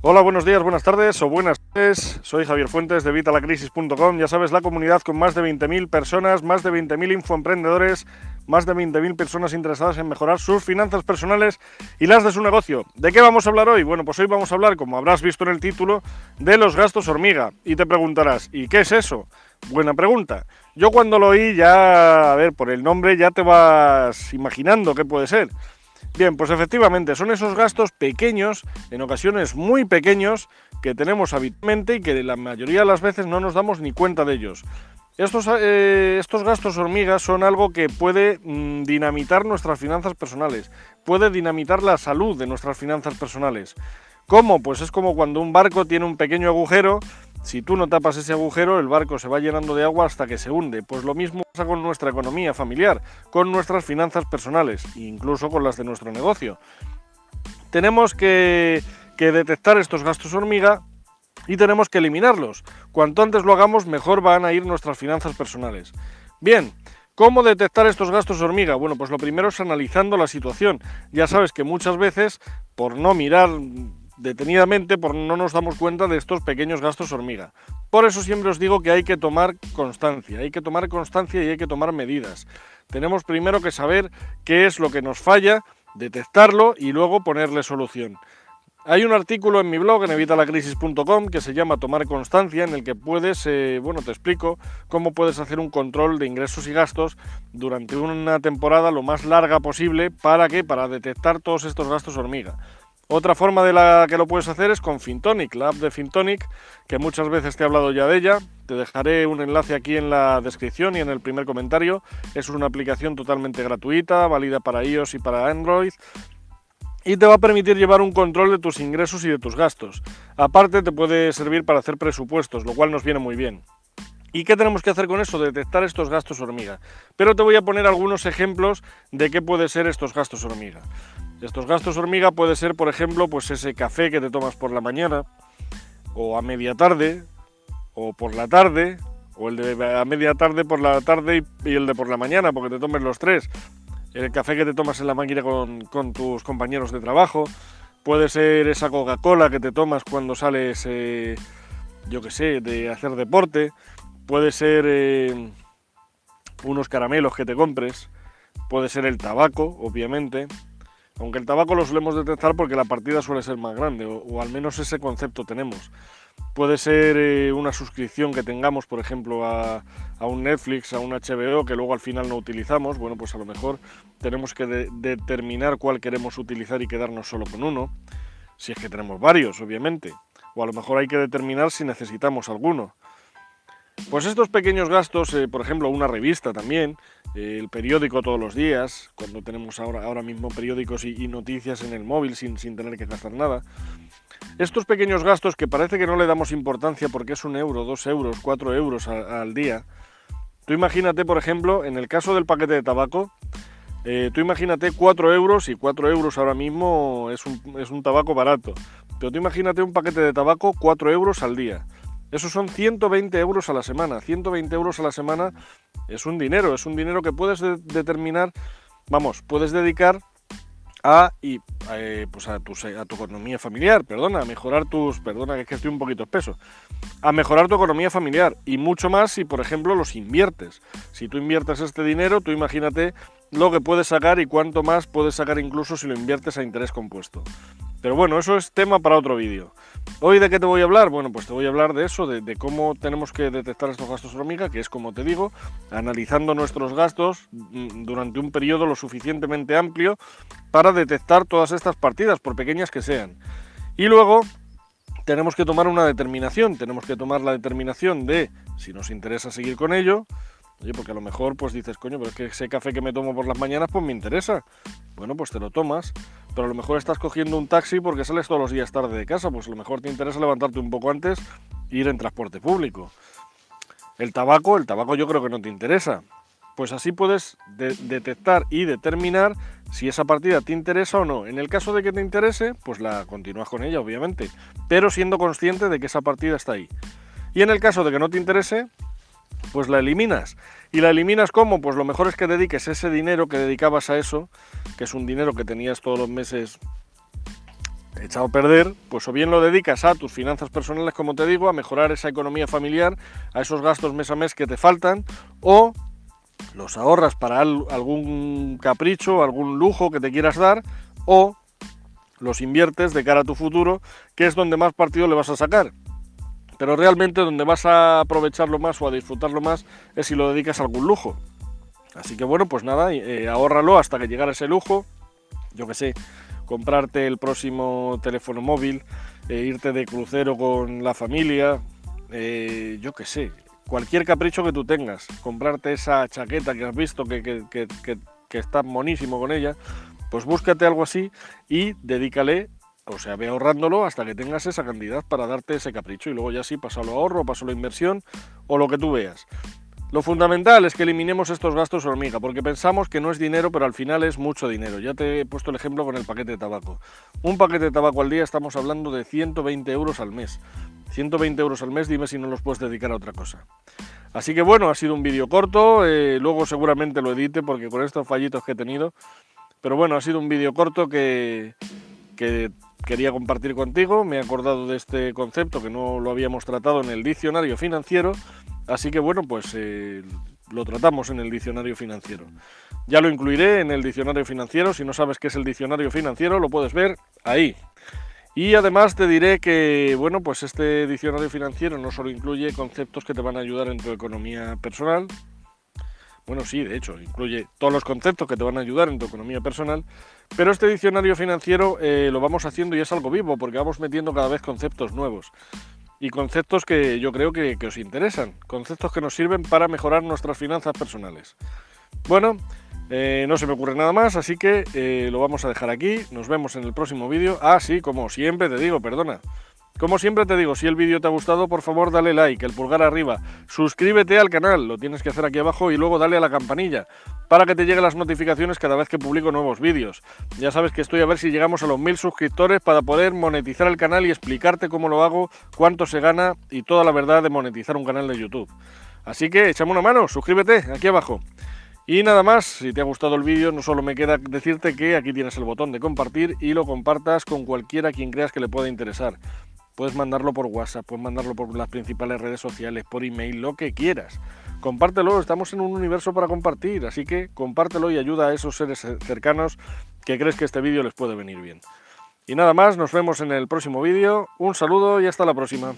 Hola, buenos días, buenas tardes o buenas tardes. Soy Javier Fuentes de Vitalacrisis.com. Ya sabes, la comunidad con más de 20.000 personas, más de 20.000 infoemprendedores, más de 20.000 personas interesadas en mejorar sus finanzas personales y las de su negocio. ¿De qué vamos a hablar hoy? Bueno, pues hoy vamos a hablar, como habrás visto en el título, de los gastos hormiga. Y te preguntarás, ¿y qué es eso? Buena pregunta. Yo cuando lo oí ya, a ver, por el nombre ya te vas imaginando qué puede ser. Bien, pues efectivamente son esos gastos pequeños, en ocasiones muy pequeños, que tenemos habitualmente y que la mayoría de las veces no nos damos ni cuenta de ellos. Estos, eh, estos gastos hormigas son algo que puede mm, dinamitar nuestras finanzas personales, puede dinamitar la salud de nuestras finanzas personales. ¿Cómo? Pues es como cuando un barco tiene un pequeño agujero si tú no tapas ese agujero, el barco se va llenando de agua hasta que se hunde. Pues lo mismo pasa con nuestra economía familiar, con nuestras finanzas personales e incluso con las de nuestro negocio. Tenemos que, que detectar estos gastos hormiga y tenemos que eliminarlos. Cuanto antes lo hagamos, mejor van a ir nuestras finanzas personales. Bien, ¿Cómo detectar estos gastos hormiga? Bueno, pues lo primero es analizando la situación. Ya sabes que muchas veces, por no mirar detenidamente por no nos damos cuenta de estos pequeños gastos hormiga. Por eso siempre os digo que hay que tomar constancia, hay que tomar constancia y hay que tomar medidas. Tenemos primero que saber qué es lo que nos falla, detectarlo y luego ponerle solución. Hay un artículo en mi blog en evitalacrisis.com que se llama Tomar constancia, en el que puedes, eh, bueno, te explico cómo puedes hacer un control de ingresos y gastos durante una temporada lo más larga posible. ¿Para qué? Para detectar todos estos gastos hormiga. Otra forma de la que lo puedes hacer es con Fintonic, la app de Fintonic, que muchas veces te he hablado ya de ella. Te dejaré un enlace aquí en la descripción y en el primer comentario. Es una aplicación totalmente gratuita, válida para iOS y para Android. Y te va a permitir llevar un control de tus ingresos y de tus gastos. Aparte te puede servir para hacer presupuestos, lo cual nos viene muy bien. ¿Y qué tenemos que hacer con eso? Detectar estos gastos hormiga. Pero te voy a poner algunos ejemplos de qué puede ser estos gastos hormiga. Estos gastos hormiga puede ser, por ejemplo, pues ese café que te tomas por la mañana, o a media tarde, o por la tarde, o el de a media tarde por la tarde y, el de por la mañana, porque te tomes los tres. El café que te tomas en la máquina con, tus compañeros de trabajo. Puede ser esa Coca-Cola que te tomas cuando sales, eh, yo qué sé, de hacer deporte. Puede ser eh, unos caramelos que te compres. Puede ser el tabaco, obviamente. Aunque el tabaco lo solemos detectar porque la partida suele ser más grande, o, al menos ese concepto tenemos. Puede ser eh, una suscripción que tengamos, por ejemplo, a, un Netflix, a un HBO, que luego al final no utilizamos. Bueno, pues a lo mejor tenemos que determinar cuál queremos utilizar y quedarnos solo con uno. Si es que tenemos varios, obviamente. O a lo mejor hay que determinar si necesitamos alguno. Pues estos pequeños gastos, eh, por ejemplo, una revista también, eh, el periódico todos los días, cuando tenemos ahora, ahora mismo periódicos y, noticias en el móvil sin, sin, tener que gastar nada. Estos pequeños gastos que parece que no le damos importancia porque es un euro, dos euros, cuatro euros al día. Tú imagínate, por ejemplo, en el caso del paquete de tabaco, eh, tú imagínate cuatro euros y cuatro euros ahora mismo es un, es un tabaco barato. Pero tú imagínate un paquete de tabaco cuatro euros al día. Esos son 120 euros a la semana. 120 euros a la semana es un dinero, es un dinero que puedes determinar, vamos, puedes dedicar a, y, eh, pues a, tu, economía familiar, perdona, a mejorar tus, perdona es que estoy un poquito espeso, a mejorar tu economía familiar y mucho más si, por ejemplo, los inviertes. Si tú inviertes este dinero, tú imagínate lo que puedes sacar y cuánto más puedes sacar incluso si lo inviertes a interés compuesto. Pero bueno, eso es tema para otro vídeo. Hoy de qué te voy a hablar? Bueno, pues te voy a hablar de eso, de, cómo tenemos que detectar estos gastos hormiga, que es como te digo, analizando nuestros gastos mm, durante un periodo lo suficientemente amplio para detectar todas estas partidas, por pequeñas que sean. Y luego tenemos que tomar una determinación, tenemos que tomar la determinación de si nos interesa seguir con ello, Oye, porque a lo mejor pues dices, coño, pero es que ese café que me tomo por las mañanas pues me interesa. Bueno, pues te lo tomas, pero a lo mejor estás cogiendo un taxi porque sales todos los días tarde de casa, pues a lo mejor te interesa levantarte un poco antes e ir en transporte público. El tabaco, el tabaco yo creo que no te interesa. Pues así puedes detectar y determinar si esa partida te interesa o no. En el caso de que te interese, pues la continúas con ella, obviamente, pero siendo consciente de que esa partida está ahí. Y en el caso de que no te interese, pues la eliminas. ¿Y la eliminas cómo? Pues lo mejor es que dediques ese dinero que dedicabas a eso, que es un dinero que tenías todos los meses echado a perder, pues o bien lo dedicas a tus finanzas personales, como te digo, a mejorar esa economía familiar, a esos gastos mes a mes que te faltan, o los ahorras para algún capricho, algún lujo que te quieras dar, o los inviertes de cara a tu futuro, que es donde más partido le vas a sacar. Pero realmente donde vas a aprovecharlo más o a disfrutarlo más es si lo dedicas a algún lujo. Así que bueno, pues nada, eh, ahórralo hasta que llegara ese lujo. Yo que sé, comprarte el próximo teléfono móvil, eh, irte de crucero con la familia, eh, yo que sé, cualquier capricho que tú tengas, comprarte esa chaqueta que has visto que, que está monísimo con ella, pues búscate algo así y dedícale, o sea, ve ahorrándolo hasta que tengas esa cantidad para darte ese capricho y luego ya sí pásalo a ahorro, pásalo a inversión o lo que tú veas. Lo fundamental es que eliminemos estos gastos hormiga, porque pensamos que no es dinero, pero al final es mucho dinero. Ya te he puesto el ejemplo con el paquete de tabaco. Un paquete de tabaco al día estamos hablando de 120 euros al mes. 120 euros al mes, dime si no los puedes dedicar a otra cosa. Así que bueno, ha sido un vídeo corto, eh, luego seguramente lo edite porque con estos fallitos que he tenido pero bueno, ha sido un vídeo corto que, quería compartir contigo. Me he acordado de este concepto que no lo habíamos tratado en el diccionario financiero. Así que bueno, pues eh, lo tratamos en el diccionario financiero. Ya lo incluiré en el diccionario financiero. Si no sabes qué es el diccionario financiero, lo puedes ver ahí. Y además te diré que, bueno, pues este diccionario financiero no solo incluye conceptos que te van a ayudar en tu economía personal, bueno, sí, de hecho, incluye todos los conceptos que te van a ayudar en tu economía personal, pero este diccionario financiero eh, lo vamos haciendo y es algo vivo, porque vamos metiendo cada vez conceptos nuevos. Y conceptos que yo creo que, os interesan, conceptos que nos sirven para mejorar nuestras finanzas personales. Bueno, eh, no se me ocurre nada más, así que eh, lo vamos a dejar aquí. Nos vemos en el próximo vídeo. Ah, sí, como siempre te digo, perdona. Como siempre te digo, si el vídeo te ha gustado, por favor dale like, el pulgar arriba, suscríbete al canal, lo tienes que hacer aquí abajo y luego dale a la campanilla para que te lleguen las notificaciones cada vez que publico nuevos vídeos. Ya sabes que estoy a ver si llegamos a los mil suscriptores para poder monetizar el canal y explicarte cómo lo hago, cuánto se gana y toda la verdad de monetizar un canal de YouTube. Así que échame una mano, suscríbete aquí abajo. Y nada más, si te ha gustado el vídeo, no solo me queda decirte que aquí tienes el botón de compartir y lo compartas con cualquiera quien creas que le pueda interesar. Puedes mandarlo por WhatsApp, puedes mandarlo por las principales redes sociales, por email, lo que quieras. Compártelo, estamos en un universo para compartir, así que compártelo y ayuda a esos seres cercanos que crees que este vídeo les puede venir bien. Y nada más, nos vemos en el próximo vídeo, un saludo y hasta la próxima.